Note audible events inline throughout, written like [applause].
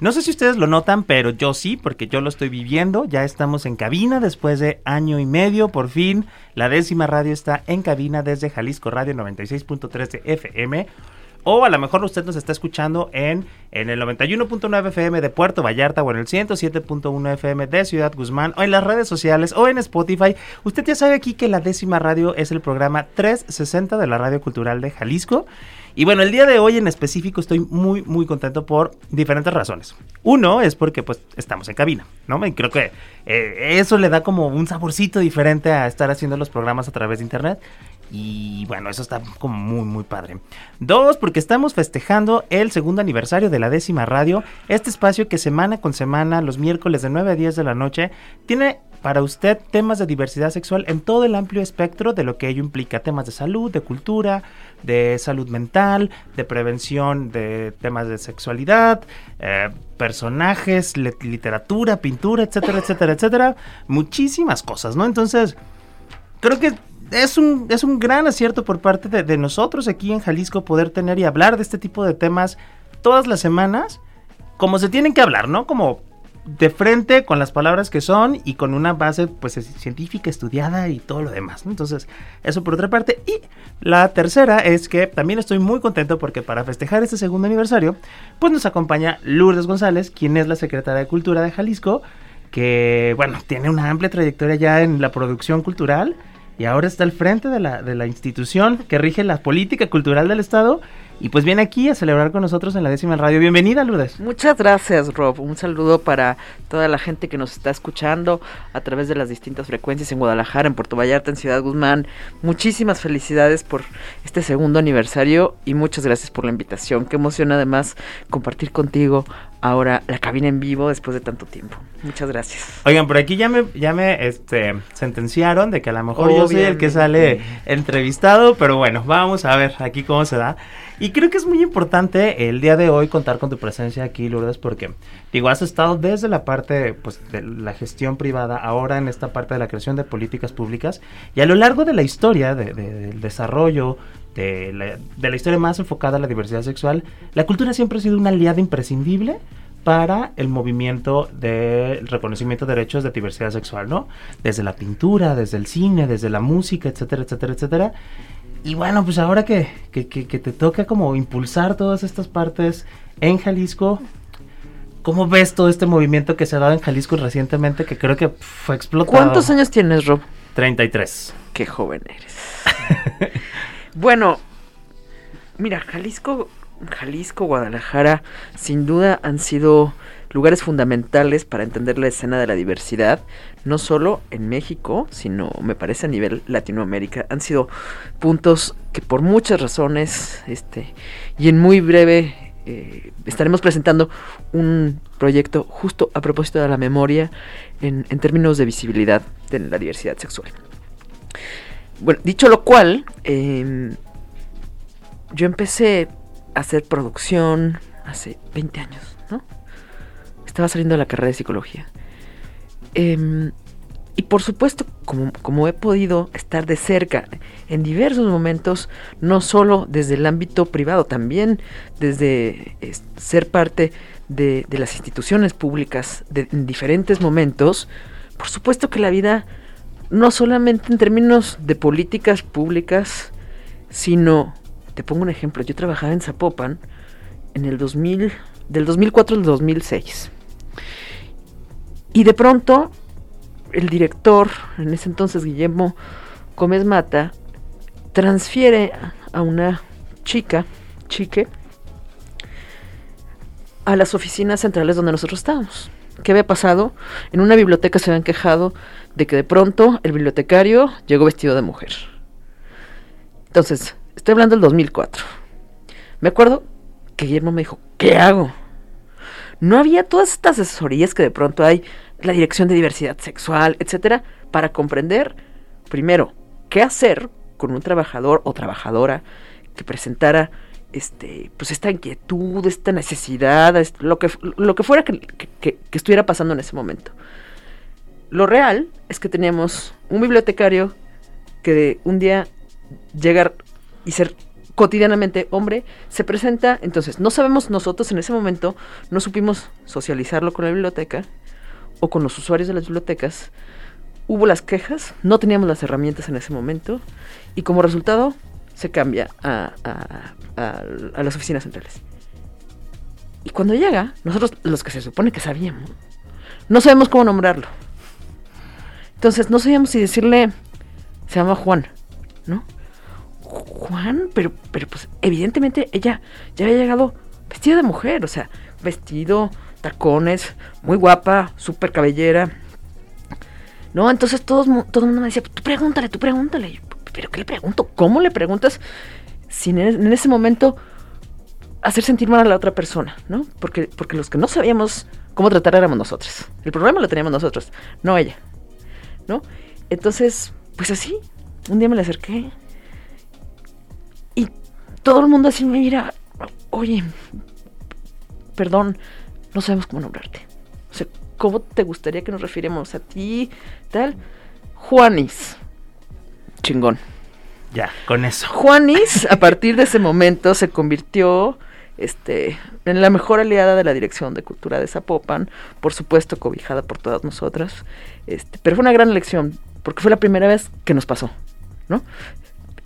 No sé si ustedes lo notan, pero yo sí, porque yo lo estoy viviendo. Ya estamos en cabina después de año y medio. Por fin, la décima radio está en cabina desde Jalisco Radio 96.3 de FM. O a lo mejor usted nos está escuchando en, en el 91.9 FM de Puerto Vallarta o en el 107.1 FM de Ciudad Guzmán o en las redes sociales o en Spotify. Usted ya sabe aquí que la décima radio es el programa 360 de la Radio Cultural de Jalisco. Y bueno, el día de hoy en específico estoy muy, muy contento por diferentes razones. Uno es porque pues estamos en cabina, ¿no? Y creo que eh, eso le da como un saborcito diferente a estar haciendo los programas a través de internet. Y bueno, eso está como muy, muy padre. Dos, porque estamos festejando el segundo aniversario de la décima radio. Este espacio que semana con semana, los miércoles de 9 a 10 de la noche, tiene para usted temas de diversidad sexual en todo el amplio espectro de lo que ello implica. Temas de salud, de cultura, de salud mental, de prevención de temas de sexualidad, eh, personajes, literatura, pintura, etcétera, etcétera, etcétera. Muchísimas cosas, ¿no? Entonces, creo que es un, es un gran acierto por parte de, de nosotros aquí en Jalisco poder tener y hablar de este tipo de temas todas las semanas como se tienen que hablar, ¿no? Como de frente con las palabras que son y con una base pues científica estudiada y todo lo demás. Entonces, eso por otra parte. Y la tercera es que también estoy muy contento porque para festejar este segundo aniversario, pues nos acompaña Lourdes González, quien es la secretaria de Cultura de Jalisco, que bueno, tiene una amplia trayectoria ya en la producción cultural y ahora está al frente de la, de la institución que rige la política cultural del Estado y pues viene aquí a celebrar con nosotros en la décima radio. Bienvenida, Lourdes. Muchas gracias, Rob. Un saludo para toda la gente que nos está escuchando a través de las distintas frecuencias en Guadalajara, en Puerto Vallarta, en Ciudad Guzmán. Muchísimas felicidades por este segundo aniversario y muchas gracias por la invitación. Qué emoción además compartir contigo ahora la cabina en vivo después de tanto tiempo. Muchas gracias. Oigan, por aquí ya me, ya me este, sentenciaron de que a lo mejor yo soy el que sale entrevistado, pero bueno, vamos a ver aquí cómo se da. Y creo que es muy importante el día de hoy contar con tu presencia aquí, Lourdes, porque digo, has estado desde la parte pues, de la gestión privada, ahora en esta parte de la creación de políticas públicas, y a lo largo de la historia del desarrollo, de la, de la historia más enfocada a la diversidad sexual, la cultura siempre ha sido una aliada imprescindible para el movimiento del reconocimiento de derechos de diversidad sexual, ¿no? Desde la pintura, desde el cine, desde la música, etcétera, etcétera, etcétera. Y bueno, pues ahora que, que, que, te toca como impulsar todas estas partes en Jalisco, ¿cómo ves todo este movimiento que se ha dado en Jalisco recientemente que creo que fue explotado? ¿Cuántos años tienes, Rob? 33. Qué joven eres. [laughs] bueno, mira, Jalisco, Jalisco, Guadalajara, sin duda han sido lugares fundamentales para entender la escena de la diversidad, no solo en México, sino me parece a nivel Latinoamérica. Han sido puntos que por muchas razones, este, y en muy breve eh, estaremos presentando un proyecto justo a propósito de la memoria en, términos de visibilidad de la diversidad sexual. Bueno, dicho lo cual, eh, yo empecé a hacer producción hace 20 años, ¿no? Estaba saliendo de la carrera de psicología. Eh, y por supuesto, como, como, he podido estar de cerca en diversos momentos, no solo desde el ámbito privado, también desde ser parte de, las instituciones públicas en diferentes momentos, por supuesto que la vida, no solamente en términos de políticas públicas, sino, te pongo un ejemplo, yo trabajaba en Zapopan en el 2000, del 2004 al 2006. Y de pronto, el director, en ese entonces Guillermo Gómez Mata, transfiere a una chica, chique, a las oficinas centrales donde nosotros estábamos. ¿Qué había pasado? En una biblioteca se habían quejado de que de pronto el bibliotecario llegó vestido de mujer. Entonces, estoy hablando del 2004. Me acuerdo que Guillermo me dijo, ¿qué hago? No había todas estas asesorías que de pronto hay, la Dirección de Diversidad Sexual, etcétera, para comprender primero, qué hacer con un trabajador o trabajadora que presentara este, pues esta inquietud, esta necesidad, lo que, lo que fuera que, que, estuviera pasando en ese momento. Lo real es que teníamos un bibliotecario que un día llegar y ser cotidianamente hombre, se presenta, entonces no sabemos nosotros en ese momento, no supimos socializarlo con la biblioteca o con los usuarios de las bibliotecas, hubo las quejas, no teníamos las herramientas en ese momento y como resultado se cambia a, a, las oficinas centrales. Y cuando llega, nosotros los que se supone que sabíamos, no sabemos cómo nombrarlo. Entonces no sabíamos si decirle, se llama Juan, ¿no? Juan, pero, pero pues evidentemente ella ya había llegado vestida de mujer, o sea, vestido, tacones, muy guapa, súper cabellera. No, entonces todo, todo el mundo me decía, tú pregúntale, tú pregúntale. ¿Pero qué le pregunto? ¿Cómo le preguntas sin en ese momento hacer sentir mal a la otra persona, ¿no? Porque, porque los que no sabíamos cómo tratar éramos nosotros. El problema lo teníamos nosotros, no ella, ¿no? Entonces, pues así, un día me le acerqué todo el mundo así me mira, oye, perdón, no sabemos cómo nombrarte. O sea, ¿cómo te gustaría que nos refiremos a ti? Tal. Juanis. Chingón. Ya, con eso. Juanis, [laughs] a partir de ese momento, se convirtió este, en la mejor aliada de la Dirección de Cultura de Zapopan, por supuesto cobijada por todas nosotras. Este, pero fue una gran elección, porque fue la primera vez que nos pasó, ¿no?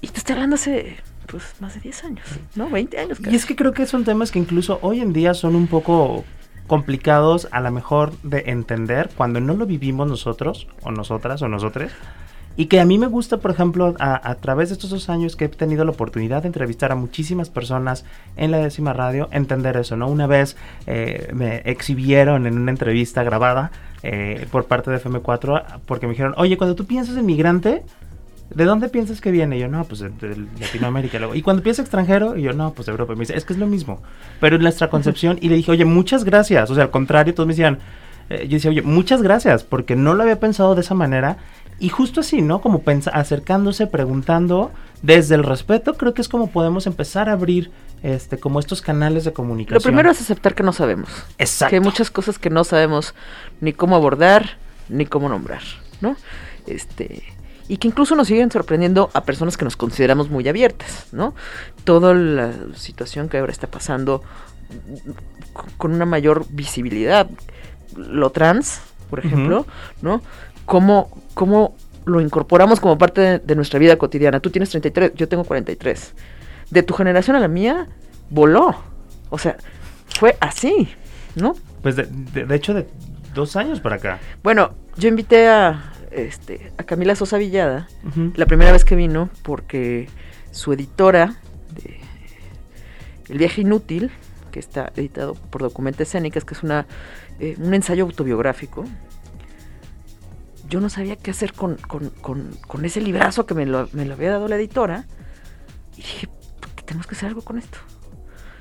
Y te estoy hablando hace pues más de 10 años, ¿no? 20 años. Y es que creo que son temas que incluso hoy en día son un poco complicados a lo mejor de entender cuando no lo vivimos nosotros o nosotras o nosotres y que a mí me gusta, por ejemplo, a, través de estos dos años que he tenido la oportunidad de entrevistar a muchísimas personas en la décima radio, entender eso, ¿no? Una vez eh, me exhibieron en una entrevista grabada eh, por parte de FM4 porque me dijeron, oye, cuando tú piensas en migrante, ¿de dónde piensas que viene? Y yo, no, pues de, Latinoamérica. y cuando piensas extranjero, y yo, no, pues de Europa. Y me dice, es que es lo mismo. Pero en nuestra concepción, y le dije, oye, muchas gracias. O sea, al contrario, todos me decían, eh, yo decía, oye, muchas gracias, porque no lo había pensado de esa manera y justo así, ¿no? Como acercándose, preguntando, desde el respeto, creo que es como podemos empezar a abrir este, como estos canales de comunicación. Lo primero es aceptar que no sabemos. Exacto. Que hay muchas cosas que no sabemos ni cómo abordar, ni cómo nombrar, ¿no? Este, y que incluso nos siguen sorprendiendo a personas que nos consideramos muy abiertas, ¿no? Toda la situación que ahora está pasando con una mayor visibilidad, lo trans, por ejemplo, ¿no? cómo, cómo lo incorporamos como parte de, nuestra vida cotidiana. Tú tienes 33, yo tengo 43. De tu generación a la mía, voló. O sea, fue así, ¿no? Pues de, hecho, de dos años para acá. Bueno, yo invité a, este, a Camila Sosa Villada la primera vez que vino porque su editora de El viaje inútil, que está editado por Documenta Escénicas, que es una, eh, un ensayo autobiográfico, yo no sabía qué hacer con, ese librazo que me lo, había dado la editora. Y dije, tenemos que hacer algo con esto.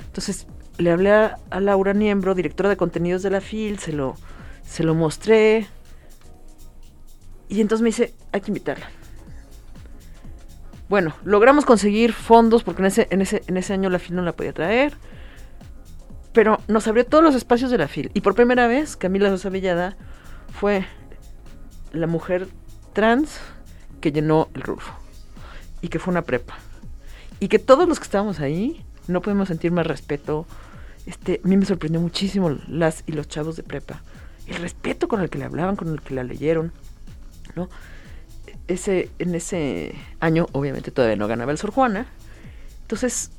Entonces le hablé a, Laura Niembro, directora de contenidos de la FIL, se lo, se lo mostré. Y entonces me dice, hay que invitarla. Bueno, logramos conseguir fondos porque en ese, en ese, en ese año la FIL no la podía traer. Pero nos abrió todos los espacios de la FIL. Y por primera vez, Camila Sosa Villada fue la mujer trans que llenó el Rufo y que fue una prepa y que todos los que estábamos ahí no podemos sentir más respeto. Este, a mí me sorprendió muchísimo las y los chavos de prepa. El respeto con el que le hablaban, con el que la leyeron, ¿no? Ese, en ese año, obviamente, todavía no ganaba el Sor Juana. Entonces,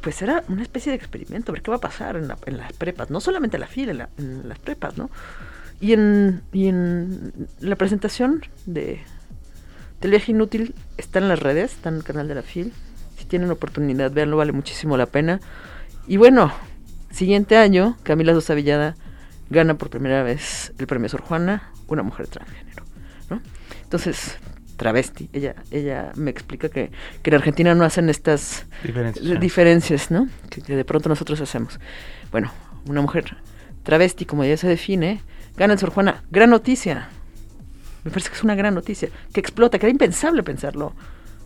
pues era una especie de experimento, ver qué va a pasar en, las prepas, no solamente en la fila, en las prepas, ¿no? Y en, y en la presentación de, del viaje inútil está en las redes, está en el canal de la FIL. Si tienen oportunidad, véanlo, vale muchísimo la pena. Y bueno, siguiente año, Camila Sosa Villada gana por primera vez el premio Sor Juana, una mujer transgénero. ¿No? Entonces, travesti. Ella, ella me explica que, que en Argentina no hacen estas diferencias, ¿no? Que, que, de pronto nosotros hacemos. Bueno, una mujer travesti, como ella se define, Gana el Sor Juana. Gran noticia. Me parece que es una gran noticia, que explota, que era impensable pensarlo.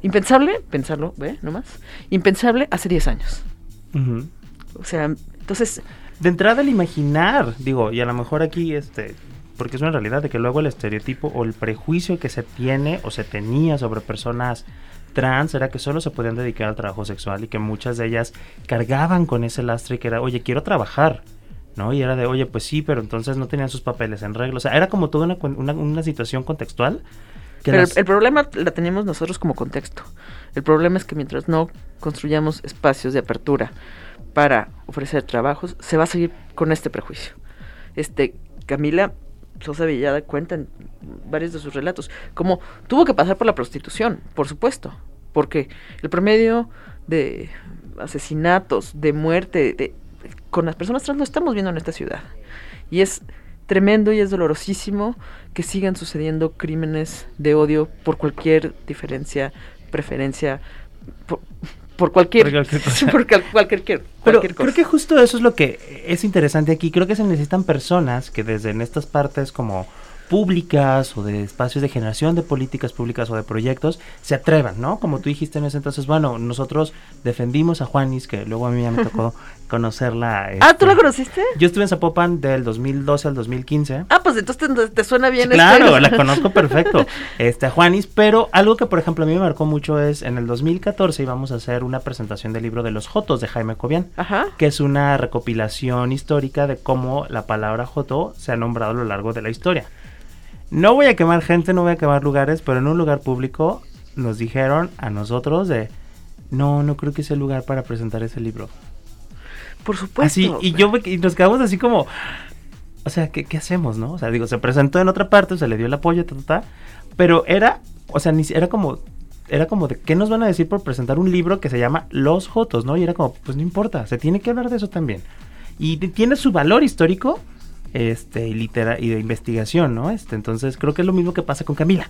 Impensable, pensarlo, ¿ve? Nomás. Impensable hace 10 años. O sea, entonces... De entrada el imaginar, digo, y a lo mejor aquí, este, porque es una realidad de que luego el estereotipo o el prejuicio que se tiene o se tenía sobre personas trans era que solo se podían dedicar al trabajo sexual y que muchas de ellas cargaban con ese lastre que era, oye, quiero trabajar, ¿no? Y era de, oye, pues sí, pero entonces no tenían sus papeles en regla. O sea, era como toda una, una, situación contextual. pero el, problema la tenemos nosotros como contexto. El problema es que mientras no construyamos espacios de apertura para ofrecer trabajos, se va a seguir con este prejuicio. Este, Camila Sosa Villada cuenta en varios de sus relatos, como tuvo que pasar por la prostitución, por supuesto, porque el promedio de asesinatos, de muerte, de, con las personas trans lo estamos viendo en esta ciudad. Y es tremendo y es dolorosísimo que sigan sucediendo crímenes de odio por cualquier diferencia, preferencia, por, cualquier, por cualquier, [laughs] Pero creo que justo eso es lo que es interesante aquí. Creo que se necesitan personas que desde en estas partes como públicas o de espacios de generación de políticas públicas o de proyectos se atrevan, ¿no? Como tú dijiste en ese entonces, bueno, nosotros defendimos a Juanis, que luego a mí ya me tocó [laughs] conocerla. ah, ¿tú la este, conociste? Yo estuve en Zapopan del 2012 al 2015. Ah, pues entonces te, suena bien. claro, la conozco perfecto, [laughs] este, a Juanis, pero algo que por ejemplo a mí me marcó mucho es en el 2014 íbamos a hacer una presentación del libro de los Jotos de Jaime Cobian, que es una recopilación histórica de cómo la palabra Joto se ha nombrado a lo largo de la historia. No voy a quemar gente, no voy a quemar lugares, pero en un lugar público nos dijeron a nosotros de, no, no creo que sea el lugar para presentar ese libro. Por supuesto. Así, y yo y nos quedamos así como, o sea, ¿qué, ¿qué, hacemos, no? O sea, digo, se presentó en otra parte, se le dio el apoyo, ta, ta, ta, pero era, o sea, ni, era como, era como de, ¿qué nos van a decir por presentar un libro que se llama Los Jotos, no? Y era como, pues no importa, se tiene que hablar de eso también. Y tiene su valor histórico, este, y, litera y de investigación, ¿no? Este, entonces creo que es lo mismo que pasa con Camila.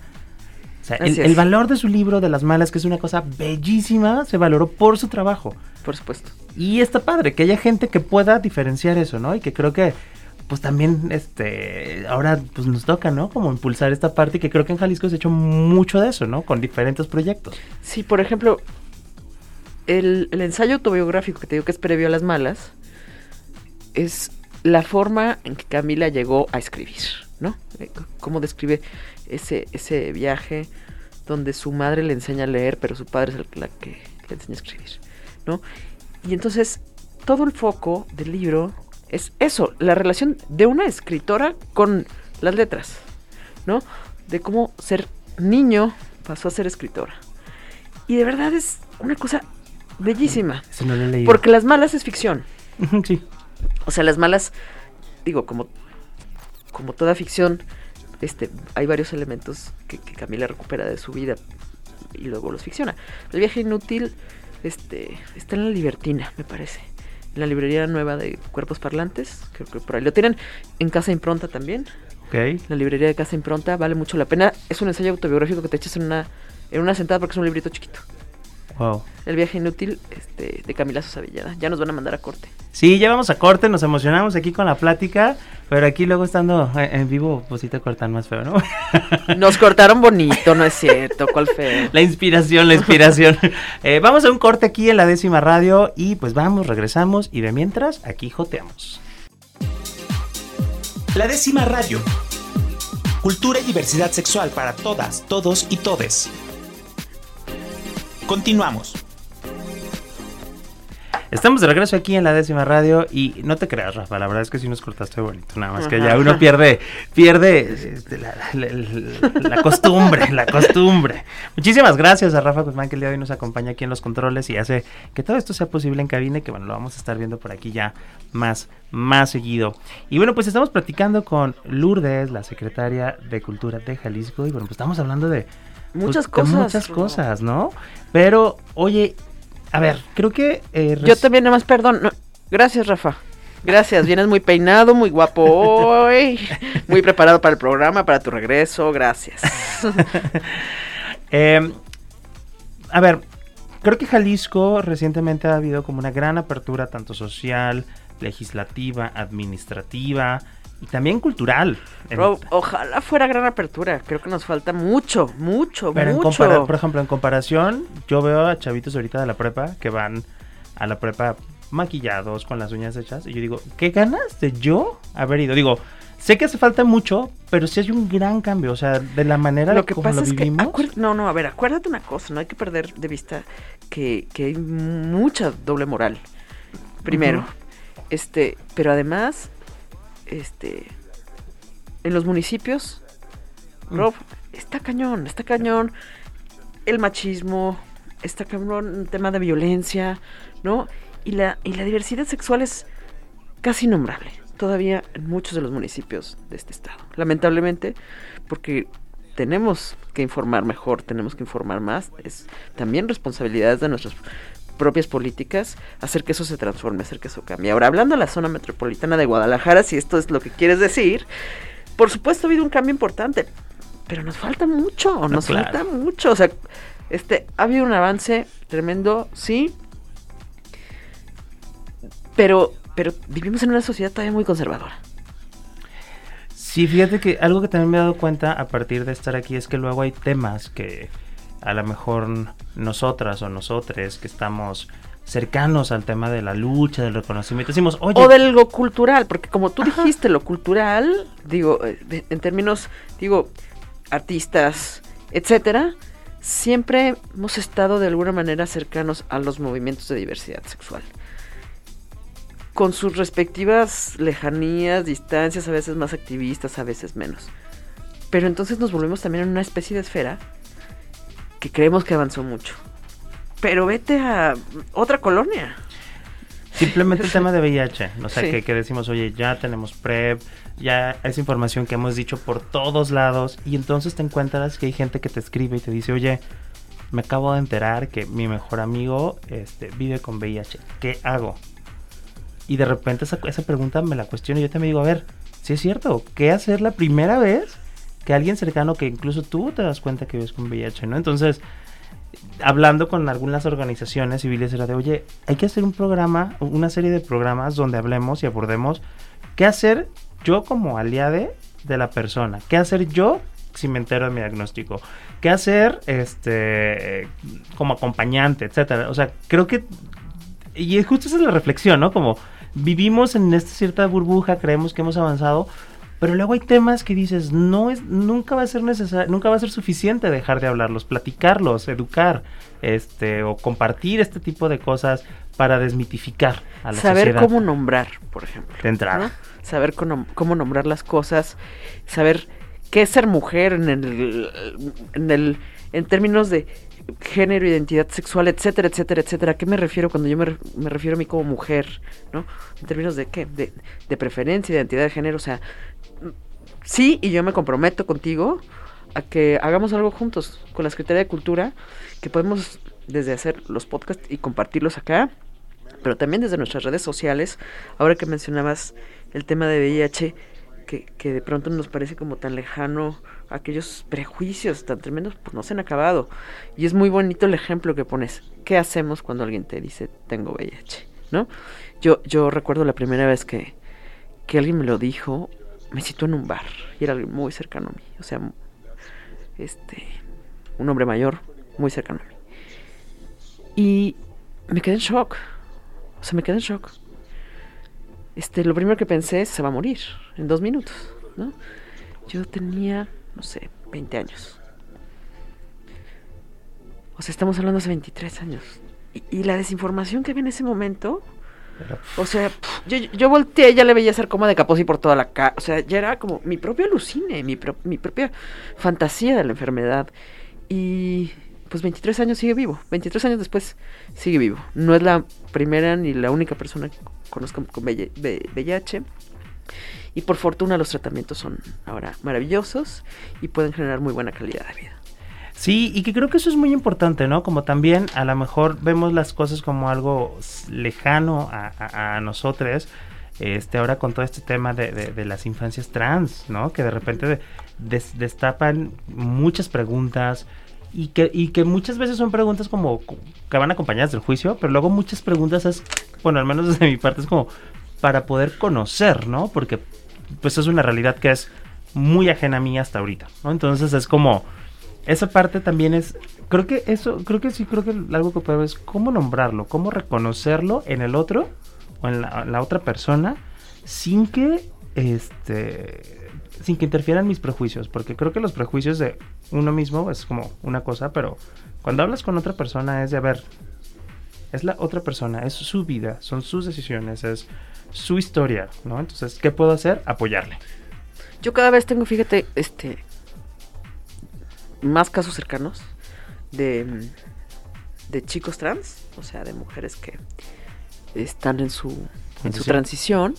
O sea, el, valor de su libro de las malas, que es una cosa bellísima, se valoró por su trabajo. Por supuesto. Y está padre que haya gente que pueda diferenciar eso, ¿no? Y que creo que, pues también, este, ahora pues nos toca, ¿no? Como impulsar esta parte y que creo que en Jalisco se ha hecho mucho de eso, ¿no? Con diferentes proyectos. Sí, por ejemplo, el, el ensayo autobiográfico que te digo que es previo a las malas, es la forma en que Camila llegó a escribir, ¿no? Eh, cómo describe ese, ese viaje donde su madre le enseña a leer, pero su padre es el la que le enseña a escribir, ¿no? Y entonces todo el foco del libro es eso, la relación de una escritora con las letras, ¿no? De cómo ser niño pasó a ser escritora. Y de verdad es una cosa bellísima. porque las malas es ficción. Sí. O sea, las malas, digo, como, como toda ficción, este, hay varios elementos que, Camila recupera de su vida y luego los ficciona. El viaje inútil este, está en la Libertina, me parece. En la librería nueva de Cuerpos Parlantes, creo que por ahí lo tienen. En Casa Impronta también. Okay. La librería de Casa Impronta vale mucho la pena. Es un ensayo autobiográfico que te echas en una, en una sentada porque es un librito chiquito. El viaje inútil este, de Camila Sosa Villada. Ya nos van a mandar a corte. Sí, ya vamos a corte, nos emocionamos aquí con la plática, pero aquí luego estando en vivo, pues sí te cortan más feo, ¿no? [laughs] Nos cortaron bonito, no es cierto, ¿cuál feo? [laughs] La inspiración, la inspiración. [laughs] Eh, vamos a un corte aquí en la décima radio y pues vamos, regresamos y de mientras aquí joteamos. La décima radio. Cultura y diversidad sexual para todas, todos y todes. Continuamos. Estamos de regreso aquí en la décima radio y no te creas, Rafa, la verdad es que sí nos cortaste bonito, nada más que ya uno pierde, pierde este, la, costumbre, la costumbre. Muchísimas gracias a Rafa Guzmán que el día de hoy nos acompaña aquí en los controles y hace que todo esto sea posible en cabina y que bueno, lo vamos a estar viendo por aquí ya más, más seguido. Y bueno, pues estamos platicando con Lourdes, la secretaria de Cultura de Jalisco y bueno, pues estamos hablando de Muchas cosas. Muchas cosas, ¿no? Pero, oye, a ver, creo que... Eh, Yo también, nada más, perdón. gracias, Rafa. Gracias, vienes muy peinado, muy guapo hoy, [laughs] muy preparado para el programa, para tu regreso, gracias. [laughs] Em, a ver, creo que Jalisco recientemente ha habido como una gran apertura tanto social, legislativa, administrativa, y también cultural. ojalá fuera gran apertura. Creo que nos falta mucho, mucho, Pero mucho. En por ejemplo, en comparación, yo veo a chavitos ahorita de la prepa que van a la prepa maquillados con las uñas hechas y yo digo, ¿qué ganas de yo haber ido? Digo, sé que hace falta mucho, pero sí hay un gran cambio, o sea, de la manera lo que como pasa lo vivimos. Que, no, no, a ver, acuérdate una cosa, no hay que perder de vista que, que hay mucha doble moral. Primero, este, pero además este, en los municipios, mm. Rob, está cañón, está cañón el machismo, está cañón el tema de violencia, ¿no? Y la, y la diversidad sexual es casi innombrable todavía en muchos de los municipios de este estado. Lamentablemente, porque tenemos que informar mejor, tenemos que informar más, es también responsabilidad de nuestros propias políticas, hacer que eso se transforme, hacer que eso cambie. Ahora, hablando de la zona metropolitana de Guadalajara, si esto es lo que quieres decir, por supuesto ha habido un cambio importante, pero nos falta mucho, nos falta mucho. O sea, este, ha habido un avance tremendo, sí, pero, pero vivimos en una sociedad todavía muy conservadora. Sí, fíjate que algo que también me he dado cuenta a partir de estar aquí es que luego hay temas que a lo mejor nosotras o nosotres que estamos cercanos al tema de la lucha, del reconocimiento, decimos, oye... O de lo cultural, porque como tú dijiste, lo cultural, digo, eh, en términos, digo, artistas, etcétera, siempre hemos estado de alguna manera cercanos a los movimientos de diversidad sexual. Con sus respectivas lejanías, distancias, a veces más activistas, a veces menos. Pero entonces nos volvemos también en una especie de esfera que creemos que avanzó mucho. Pero vete a otra colonia. Simplemente el tema de VIH, o sea, que, decimos, oye, ya tenemos PrEP, ya es información que hemos dicho por todos lados, y entonces te encuentras que hay gente que te escribe y te dice, oye, me acabo de enterar que mi mejor amigo este, vive con VIH, ¿qué hago? Y de repente esa, esa pregunta me la cuestiono y yo también digo, a ver, si es cierto, ¿qué hacer la primera vez que alguien cercano que incluso tú te das cuenta que vives con VIH, ¿no? Entonces, hablando con algunas organizaciones civiles era de, oye, hay que hacer un programa, una serie de programas donde hablemos y abordemos qué hacer yo como aliade de la persona, qué hacer yo si me entero de mi diagnóstico, qué hacer este como acompañante, etcétera. O sea, creo que y justo esa es la reflexión, ¿no? Como vivimos en esta cierta burbuja, creemos que hemos avanzado, pero luego hay temas que dices, no es, nunca va a ser necesario, nunca va a ser suficiente dejar de hablarlos, platicarlos, educar, este, o compartir este tipo de cosas para desmitificar a la saber cómo nombrar, por ejemplo. De entrada. Saber cómo, nombrar las cosas, saber qué es ser mujer en el, en el, en términos de género, identidad sexual, etcétera, etcétera, etcétera. ¿A qué me refiero cuando yo me, refiero a mí como mujer? ¿No? En términos de qué? De, de preferencia, identidad de género, o sea, sí, y yo me comprometo contigo a que hagamos algo juntos con la Secretaría de Cultura, que podemos desde hacer los podcasts y compartirlos acá, pero también desde nuestras redes sociales. Ahora que mencionabas el tema de VIH, que, de pronto nos parece como tan lejano, aquellos prejuicios tan tremendos, pues no se han acabado. Y es muy bonito el ejemplo que pones. ¿Qué hacemos cuando alguien te dice tengo VIH? ¿No? Yo, yo recuerdo la primera vez que, que alguien me lo dijo, me citó en un bar y era alguien muy cercano a mí, o sea, este, un hombre mayor muy cercano a mí. Y me quedé en shock, o sea, me quedé en shock. Este, lo primero que pensé es, se va a morir en dos minutos, ¿no? Yo tenía, no sé, 20 años. O sea, estamos hablando hace 23 años. Y, y la desinformación que había en ese momento o sea, yo, volteé, ya le veía ser como de y por toda la cara. O sea, ya era como mi propio alucine, mi, mi propia fantasía de la enfermedad. Y pues 23 años sigue vivo. 23 años después sigue vivo. No es la primera ni la única persona que conozco con VIH. Y por fortuna los tratamientos son ahora maravillosos y pueden generar muy buena calidad de vida. Sí, y que creo que eso es muy importante, ¿no? Como también a lo mejor vemos las cosas como algo lejano a, a, nosotros, este, ahora con todo este tema de, las infancias trans, ¿no? Que de repente destapan muchas preguntas y que, y que muchas veces son preguntas como que van acompañadas del juicio, pero luego muchas preguntas es, bueno, al menos desde mi parte es como para poder conocer, ¿no? Porque pues es una realidad que es muy ajena a mí hasta ahorita, ¿no? Entonces es como, esa parte también es, creo que eso, creo que sí, creo que algo que puedo es cómo nombrarlo, cómo reconocerlo en el otro o en la, otra persona sin que, este, sin que interfieran mis prejuicios, porque creo que los prejuicios de uno mismo es como una cosa, pero cuando hablas con otra persona es de, a ver, es la otra persona, es su vida, son sus decisiones, es su historia, ¿no? Entonces, ¿qué puedo hacer? Apoyarle. Yo cada vez tengo, fíjate, este, más casos cercanos de, de chicos trans, o sea, de mujeres que están en su, en su transición.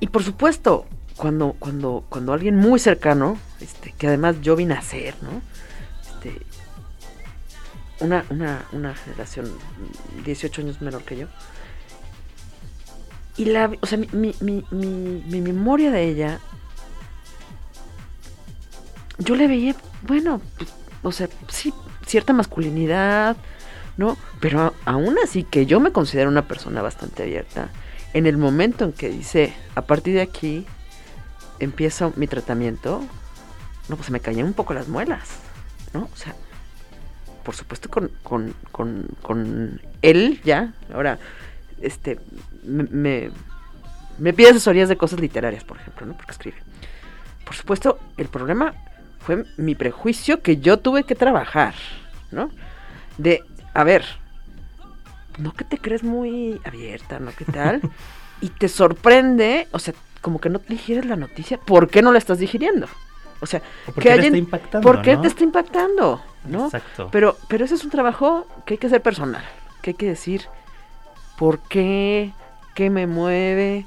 Y por supuesto, cuando, cuando, cuando alguien muy cercano, este, que además yo vi nacer, ¿no? Este, una, una, una generación 18 años menor que yo. Y la, o sea, mi, mi, mi, mi, memoria de ella, yo le veía, bueno, o sea, sí, cierta masculinidad, ¿no? Pero aún así que yo me considero una persona bastante abierta. En el momento en que dice, a partir de aquí empiezo mi tratamiento, no, pues me caían un poco las muelas, ¿no? O sea, por supuesto con, con, con, con él ya, ahora, este, me, me, pide asesorías de cosas literarias, por ejemplo, ¿no? Porque escribe. Por supuesto, el problema fue mi prejuicio que yo tuve que trabajar, ¿no? De, a ver, no que te crees muy abierta, ¿no? ¿Qué tal? [laughs] y te sorprende, o sea, como que no te digieres la noticia, ¿por qué no la estás digiriendo? O sea, ¿por qué te está impactando? ¿Por qué te está impactando? ¿no? Exacto. Pero, pero ese es un trabajo que hay que hacer personal, que hay que decir por qué, qué me mueve,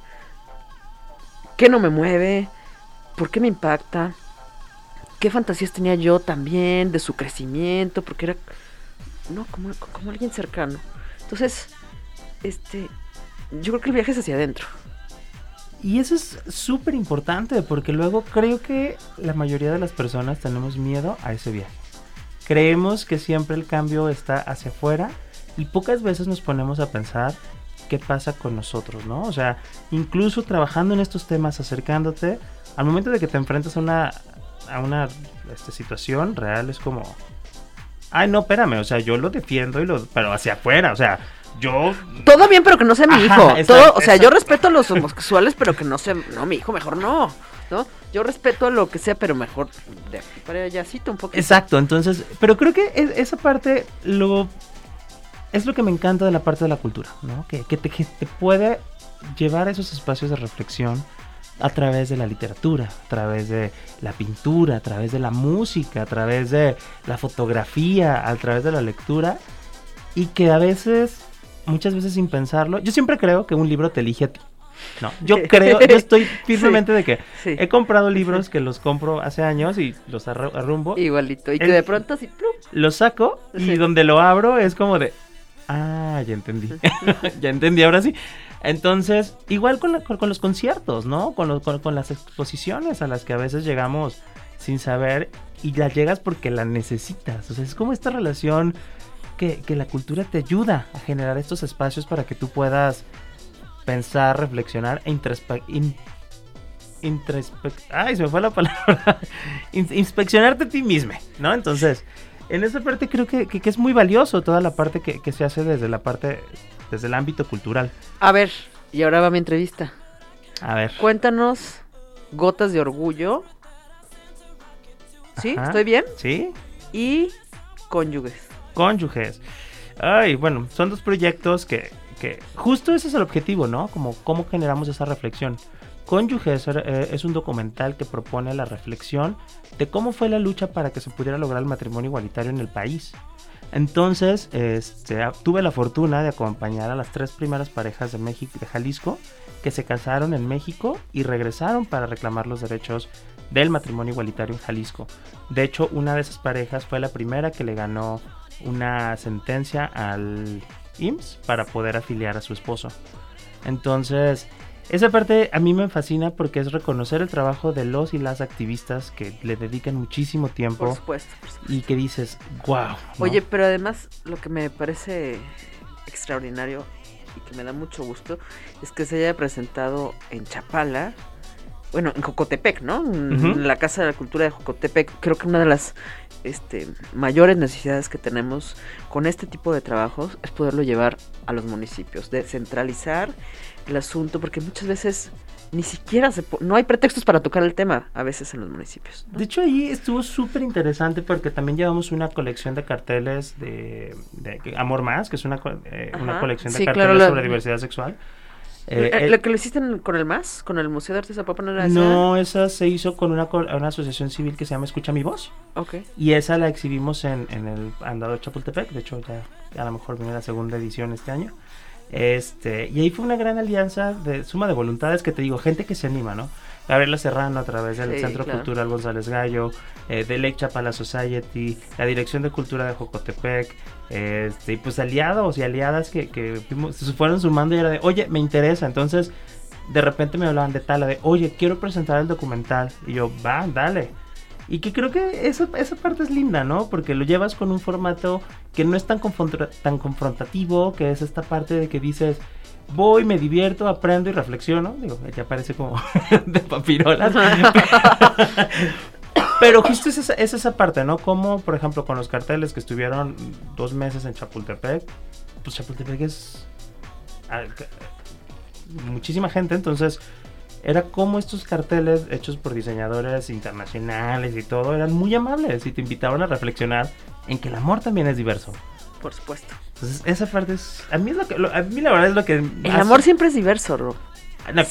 qué no me mueve, por qué me impacta, qué fantasías tenía yo también de su crecimiento, porque era, no, como, como alguien cercano. Entonces, este, yo creo que el viaje es hacia adentro. Y eso es súper importante porque luego creo que la mayoría de las personas tenemos miedo a ese viaje. Creemos que siempre el cambio está hacia afuera y pocas veces nos ponemos a pensar qué pasa con nosotros, ¿no? O sea, incluso trabajando en estos temas, acercándote, al momento de que te enfrentas a una, a una este, situación real, es como, ay, no, espérame, o sea, yo lo defiendo, y lo, pero hacia afuera, o sea, yo... Todo bien, pero que no sea mi hijo. Todo, o sea, yo respeto a los homosexuales, pero que no sea... No, mi hijo, mejor no. ¿no? Yo respeto a lo que sea, pero mejor de aquí para allá un poco. Exacto, entonces... Pero creo que esa parte lo... Es lo que me encanta de la parte de la cultura, ¿no? Que, que, te, que te puede llevar a esos espacios de reflexión a través de la literatura, a través de la pintura, a través de la música, a través de la fotografía, a través de la lectura. Y que a veces muchas veces sin pensarlo, yo siempre creo que un libro te elige a ti. No, yo creo, yo estoy [laughs] firmemente de que he comprado libros que los compro hace años y los arrumbo. Igualito, y que de pronto así, Los saco y donde lo abro es como de, ah, ya entendí, [laughs] ya entendí, ahora sí. Entonces, igual con, con, los conciertos, ¿no? Con, con, las exposiciones a las que a veces llegamos sin saber y la llegas porque la necesitas. O sea, es como esta relación que, la cultura te ayuda a generar estos espacios para que tú puedas pensar, reflexionar e ay, se me fue la palabra, [laughs] inspeccionarte a ti mismo, ¿no? Entonces, en esa parte creo que, es muy valioso toda la parte que, se hace desde la parte, desde el ámbito cultural. A ver, y ahora va mi entrevista. A ver. Cuéntanos Gotas de Orgullo. ¿Sí? ¿Estoy bien? Sí. Y Cónyuges cónyuges. Ay, bueno, son dos proyectos que, que justo ese es el objetivo, ¿no? Como cómo generamos esa reflexión. Cónyuges eh, es un documental que propone la reflexión de cómo fue la lucha para que se pudiera lograr el matrimonio igualitario en el país. Entonces, este, tuve la fortuna de acompañar a las tres primeras parejas de México, de Jalisco, que se casaron en México y regresaron para reclamar los derechos del matrimonio igualitario en Jalisco. De hecho, una de esas parejas fue la primera que le ganó una sentencia al IMSS para poder afiliar a su esposo. Entonces, esa parte a mí me fascina porque es reconocer el trabajo de los y las activistas que le dedican muchísimo tiempo. Por supuesto, Y que dices, wow. Oye, pero además lo que me parece extraordinario y que me da mucho gusto es que se haya presentado en Chapala, bueno, en Jocotepec, ¿no? En la Casa de la Cultura de Jocotepec. Creo que una de las este, mayores necesidades que tenemos con este tipo de trabajos es poderlo llevar a los municipios, descentralizar el asunto, porque muchas veces ni siquiera se no hay pretextos para tocar el tema a veces en los municipios. De hecho ahí estuvo súper interesante porque también llevamos una colección de carteles de, Amor Más, que es una, eh, una colección de carteles sobre diversidad sexual. Eh, eh, ¿Lo que lo hiciste con el MAS? ¿Con el Museo de Arte Zapopan? ¿no, no, esa se hizo con una, una asociación civil que se llama Escucha mi Voz. Ok. Y esa la exhibimos en, en el Andado de Chapultepec. De hecho, ya, a lo mejor viene la segunda edición este año. Este, y ahí fue una gran alianza de suma de voluntades que te digo, gente que se anima, ¿no? Gabriela Serrano a través del Centro Cultural González Gallo, eh, de Lake Chapala Society, la Dirección de Cultura de Jocotepec, este, y pues aliados y aliadas que, que se fueron sumando y era de, oye, me interesa, entonces de repente me hablaban de tal, de, oye, quiero presentar el documental, y yo, va, dale. Y que creo que esa, esa parte es linda, ¿no? Porque lo llevas con un formato que no es tan, tan confrontativo, que es esta parte de que dices, voy, me divierto, aprendo y reflexiono. Digo, ya parece como [laughs] de papirolas. [laughs] Pero justo es esa, es esa parte, ¿no? Como, por ejemplo, con los carteles que estuvieron dos meses en Chapultepec, pues Chapultepec es muchísima gente, entonces era como estos carteles hechos por diseñadores internacionales y todo eran muy amables y te invitaban a reflexionar en que el amor también es diverso. Por supuesto. Entonces, esa parte es. A mí, es lo que, a mí la verdad es lo que. El amor siempre es diverso, Ro.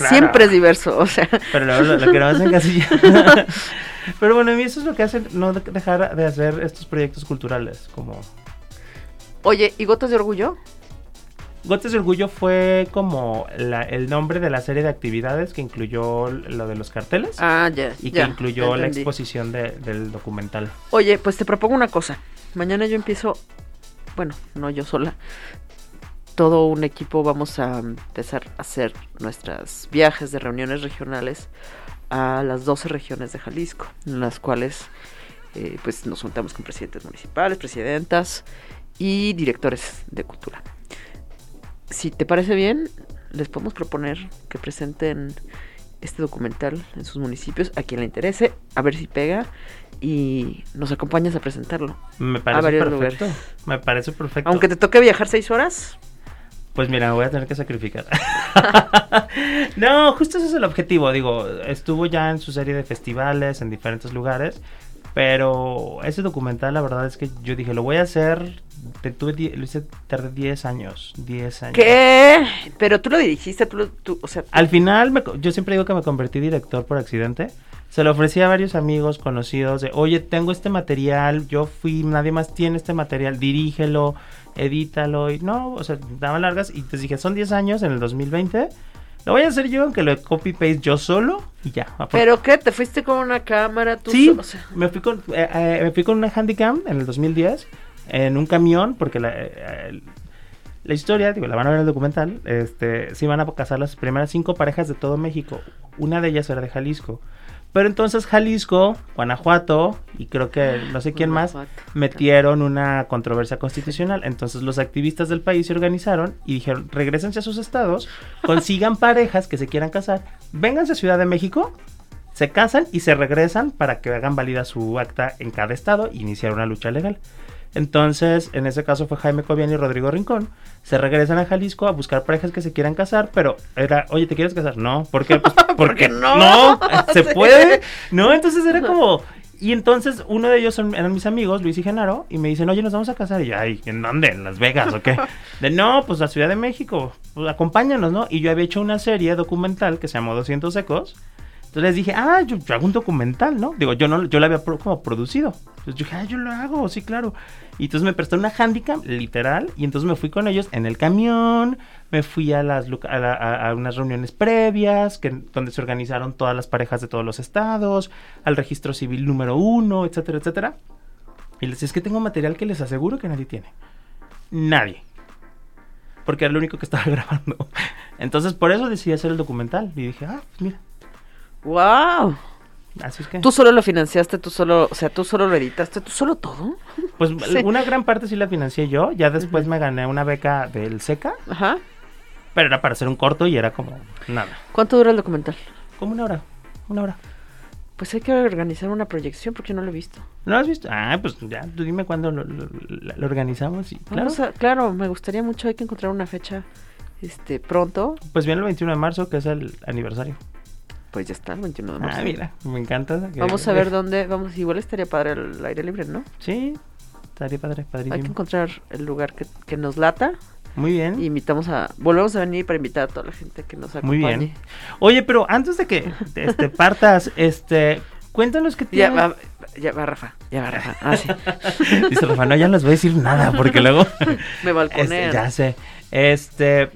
Siempre es diverso, o sea. Pero lo, lo, que no hacen [laughs] casi Pero bueno, a mí eso es lo que hace no dejar de hacer estos proyectos culturales, como. Oye, ¿y Gotas de Orgullo? Gotas de Orgullo fue como el nombre de la serie de actividades que incluyó lo de los carteles. Ah, ya. Y que incluyó la exposición del documental. Oye, pues te propongo una cosa. Mañana yo empiezo bueno, no yo sola, todo un equipo vamos a empezar a hacer nuestros viajes de reuniones regionales a las 12 regiones de Jalisco, en las cuales eh, pues nos juntamos con presidentes municipales, presidentas y directores de cultura. Si te parece bien, les podemos proponer que presenten este documental en sus municipios a quien le interese, a ver si pega y nos acompañas a presentarlo. Me parece perfecto. Me parece perfecto. Aunque te toque viajar seis horas. Pues mira, voy a tener que sacrificar. [laughs] no, justo ese es el objetivo. Digo, estuvo ya en su serie de festivales en diferentes lugares. Pero ese documental, la verdad es que yo dije, lo voy a hacer. Te, tuve, lo hice tardé 10 años. 10 años. ¿Qué? Pero tú lo dirigiste, tú, tú o sea. Al final, me, yo siempre digo que me convertí director por accidente. Se lo ofrecí a varios amigos conocidos de, oye, tengo este material, yo fui, nadie más tiene este material, dirígelo, edítalo. Y no, o sea, daban largas y te dije, son 10 años en el 2020. Lo voy a hacer yo, aunque lo copy paste yo solo y ya. ¿Pero qué? ¿Te fuiste con una cámara tú Sí, me, fui con, eh, eh, me fui con una Handycam en el 2010 en un camión porque la, eh, la historia, digo, la van a ver en el documental, este, se iban a casar las primeras cinco parejas de todo México. Una de ellas era de Jalisco. Pero entonces Jalisco, Guanajuato y creo que no sé quién más metieron una controversia constitucional. Entonces los activistas del país se organizaron y dijeron, regresense a sus estados, consigan [laughs] parejas que se quieran casar, vénganse a Ciudad de México, se casan y se regresan para que hagan válida su acta en cada estado e iniciar una lucha legal. Entonces, en ese caso fue Jaime Cobian y Rodrigo Rincón. Se regresan a Jalisco a buscar parejas que se quieran casar, pero era, oye, ¿te quieres casar? No, ¿por qué? [laughs] Pues, porque no, no [laughs] [laughs] se puede. No, entonces era como, y entonces uno de ellos eran mis amigos, Luis y Genaro, y me dicen, oye, nos vamos a casar. Y yo, ay, ¿en dónde? ¿En Las Vegas o qué? [laughs] De no, pues la Ciudad de México, pues acompáñanos, ¿no? Y yo había hecho una serie documental que se llamó 200 Ecos, entonces les dije, ah, yo, hago un documental, ¿no? Digo, yo no, yo la había como producido. Entonces yo dije, ah, yo lo hago, sí, claro. Y entonces me prestó una handicap, literal, y entonces me fui con ellos en el camión, me fui a las a, unas reuniones previas, que, donde se organizaron todas las parejas de todos los estados, al registro civil número uno, etcétera, etcétera. Y les es que tengo material que les aseguro que nadie tiene. Nadie. Porque era lo único que estaba [laughs] grabando. Entonces por eso decidí hacer el documental. Y dije, ah, pues mira, ¡Wow! Así es que. ¿Tú solo lo financiaste? ¿Tú solo, o sea, tú solo lo editaste? ¿Tú solo todo? Pues [laughs] una gran parte sí la financié yo. Ya después me gané una beca del SECA. Ajá. Pero era para hacer un corto y era como nada. ¿Cuánto dura el documental? Como una hora, una hora. Pues hay que organizar una proyección porque no lo he visto. ¿No lo has visto? Ah, pues ya, tú dime cuándo lo, lo- lo organizamos. Y, claro, a- claro, me gustaría mucho, hay que encontrar una fecha este pronto. pues viene el 21 de marzo, que es el aniversario. Pues ya está, el 21 de marzo. Ah, mira, me encanta. que- Vamos a ver [laughs] dónde, vamos, igual estaría padre el aire libre, ¿no? Sí, estaría padre, Hay que padrísimo. encontrar el lugar que, que nos lata Muy bien. y invitamos a, volvemos a venir para invitar a toda la gente que nos Muy acompañe. bien. Oye, pero antes de que este, [laughs] partas, este, cuéntanos qué Ya tienes. va, ya va Rafa, ya va Rafa. Ah, sí. [laughs] Dice Rafa, no, ya no les voy a decir nada, porque luego... [laughs] Me balconean. Este, ya sé. Este,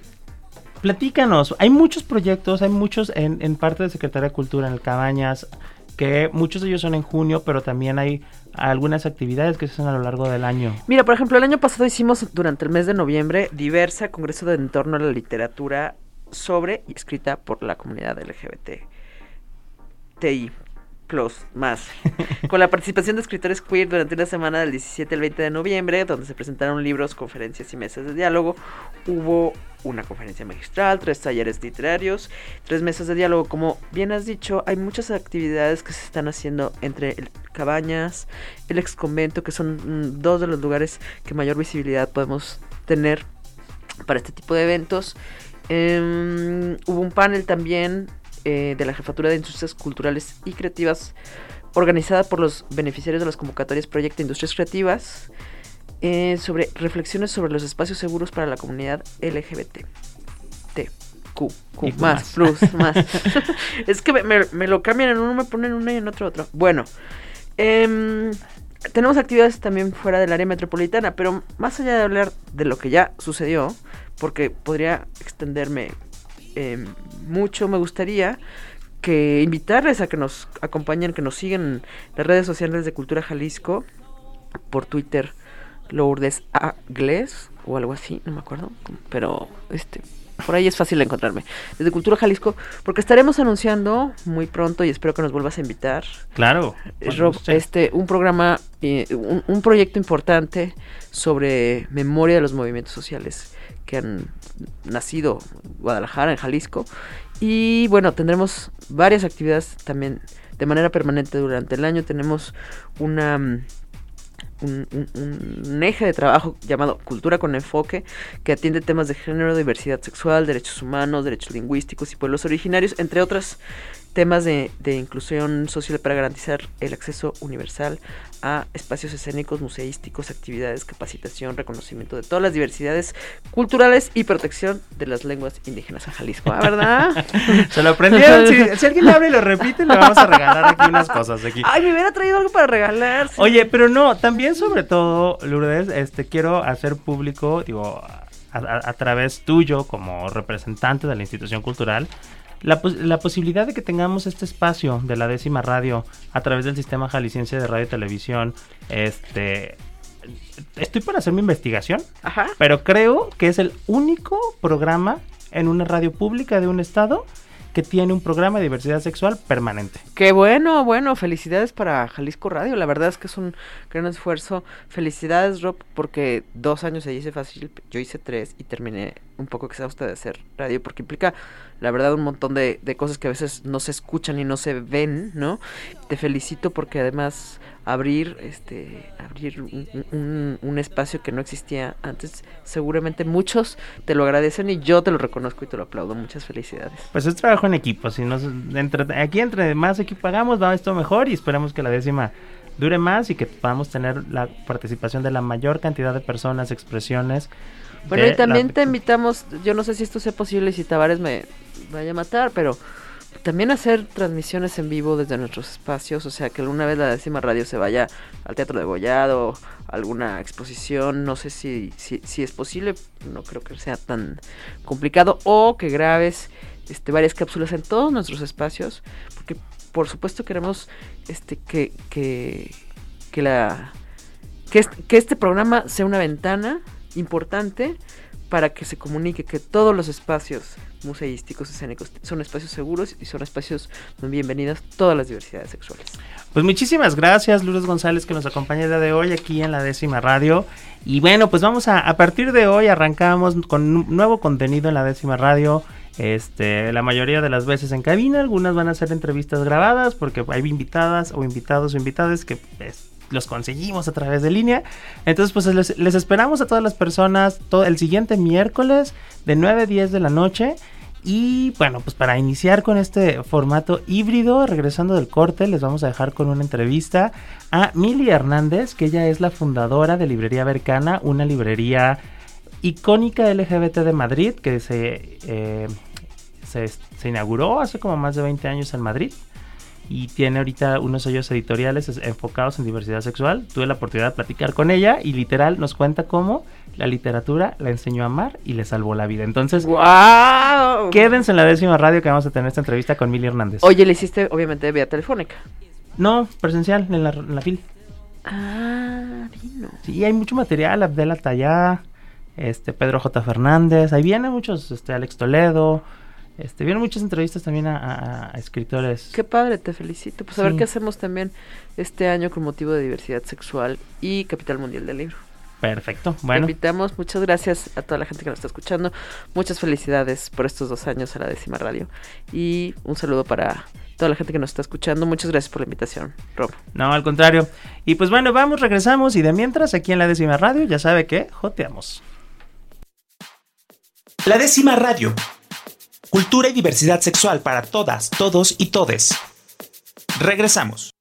platícanos. Hay muchos proyectos, hay muchos en, en parte de Secretaría de Cultura, en el Cabañas, que muchos de ellos son en junio, pero también hay algunas actividades que se hacen a lo largo del año. Mira, por ejemplo, el año pasado hicimos durante el mes de noviembre diversa congreso de entorno a la literatura sobre y escrita por la comunidad LGBT. Plus más con la participación de escritores queer durante una semana del 17 al 20 de noviembre donde se presentaron libros, conferencias y mesas de diálogo. Hubo una conferencia magistral, tres talleres literarios, tres mesas de diálogo. Como bien has dicho, hay muchas actividades que se están haciendo entre el Cabañas, el ex convento, que son mm, dos de los lugares que mayor visibilidad podemos tener para este tipo de eventos. Em, hubo un panel también eh, de la Jefatura de Industrias Culturales y Creativas organizada por los beneficiarios de las convocatorias Proyecto Industrias Creativas eh, sobre reflexiones sobre los espacios seguros para la comunidad LGBT. T, Q, Q, más, más. plus, [laughs] más. es que me, me- me lo cambian en uno, me ponen uno y en otro otro. Bueno, em, tenemos actividades también fuera del área metropolitana, pero más allá de hablar de lo que ya sucedió, porque podría extenderme em, mucho, me gustaría que invitarles a que nos acompañen, que nos sigan en las redes sociales de Cultura Jalisco, por Twitter, Lourdes Agles o algo así, no me acuerdo, pero este por ahí es fácil encontrarme. Desde Cultura Jalisco, porque estaremos anunciando muy pronto y espero que nos vuelvas a invitar. Claro. Eh, Rob, este, un programa, eh, un, un proyecto importante sobre memoria de los movimientos sociales que han nacido en Guadalajara, en Jalisco. Y bueno, tendremos varias actividades también de manera permanente durante el año. Tenemos una... mm, Un, un- un eje de trabajo llamado Cultura con Enfoque, que atiende temas de género, diversidad sexual, derechos humanos, derechos lingüísticos y pueblos originarios, entre otros temas de, de inclusión social para garantizar el acceso universal a espacios escénicos, museísticos, actividades, capacitación, reconocimiento de todas las diversidades culturales y protección de las lenguas indígenas en Jalisco, ¿ah, ¿verdad? [laughs] Se lo aprendieron. Si, si alguien habla y lo repite, le vamos a regalar aquí unas cosas aquí. Ay, me hubiera traído algo para regalar. sí. Oye, pero no, también sobre todo, Lourdes, este, quiero hacer público, digo, a, a- a través tuyo como representante de la institución cultural, la, pos- la posibilidad de que tengamos este espacio de la décima radio a través del sistema jalisciense de radio y televisión, este... Estoy para hacer mi investigación, Ajá. pero creo que es el único programa en una radio pública de un estado que tiene un programa de diversidad sexual permanente. Qué bueno, bueno, felicidades para Jalisco Radio. La verdad es que es un gran esfuerzo. Felicidades, Rob, porque dos años se hice fácil. Yo hice tres y terminé un poco exhausta de hacer radio, porque implica, la verdad, un montón de, de cosas que a veces no se escuchan y no se ven, ¿no? Te felicito porque además abrir, este, abrir un, un- un espacio que no existía antes, seguramente muchos te lo agradecen y yo te lo reconozco y te lo aplaudo. Muchas felicidades. Pues es trabajo en equipo. Si nos, entre, aquí entre más equipo hagamos, va esto mejor y esperemos que la décima dure más y que podamos tener la participación de la mayor cantidad de personas, expresiones. Bueno, y también la- te invitamos, yo no sé si esto sea posible y si Tavares me vaya a matar, pero también hacer transmisiones en vivo desde nuestros espacios, o sea, que alguna vez la décima radio se vaya al Teatro de Gollado, a alguna exposición, no sé si, si, si es posible, no creo que sea tan complicado, o que grabes este, varias cápsulas en todos nuestros espacios, porque por supuesto queremos este, que, que, que la que, es- que este programa sea una ventana importante para que se comunique que todos los espacios museísticos escénicos son espacios seguros y son espacios bienvenidas todas las diversidades sexuales. Pues muchísimas gracias, Lourdes González, que nos acompaña el día de hoy aquí en la décima radio. Y bueno, pues vamos a, a partir de hoy arrancamos con nuevo contenido en la décima radio. Este, la mayoría de las veces en cabina, algunas van a ser entrevistas grabadas porque hay invitadas o invitados o invitadas que pues, los conseguimos a través de línea. Entonces, pues les, esperamos a todas las personas el siguiente miércoles de 9 a 10 de la noche. Y bueno, pues para iniciar con este formato híbrido, regresando del corte, les vamos a dejar con una entrevista a Mili Hernández, que ella es la fundadora de Librería Vercana, una librería icónica LGBT de Madrid que se, eh, se, se, inauguró hace como más de 20 años en Madrid y tiene ahorita unos sellos editoriales enfocados en diversidad sexual. Tuve la oportunidad de platicar con ella y literal nos cuenta cómo la literatura la enseñó a amar y le salvó la vida. Entonces, wow. quédense en la décima radio que vamos a tener esta entrevista con Mili Hernández. Oye, le hiciste obviamente vía telefónica. No, presencial, en la, en la fil. Ah, vino. Sí, hay mucho material, Abdel Tallá, este, Pedro J. Fernández, ahí vienen muchos, este, Alex Toledo, este, vieron muchas entrevistas también a, escritores. Qué padre, te felicito. Pues a ver qué hacemos también este año con motivo de diversidad sexual y Capital Mundial del Libro. Perfecto, bueno. Te invitamos, muchas gracias a toda la gente que nos está escuchando. Muchas felicidades por estos dos años a la décima radio. Y un saludo para toda la gente que nos está escuchando. Muchas gracias por la invitación, Rob. No, al contrario. Y pues bueno, vamos, regresamos. Y de mientras, aquí en la décima radio, ya sabe que joteamos. La décima radio Cultura y diversidad sexual para todas, todos y todes. Regresamos.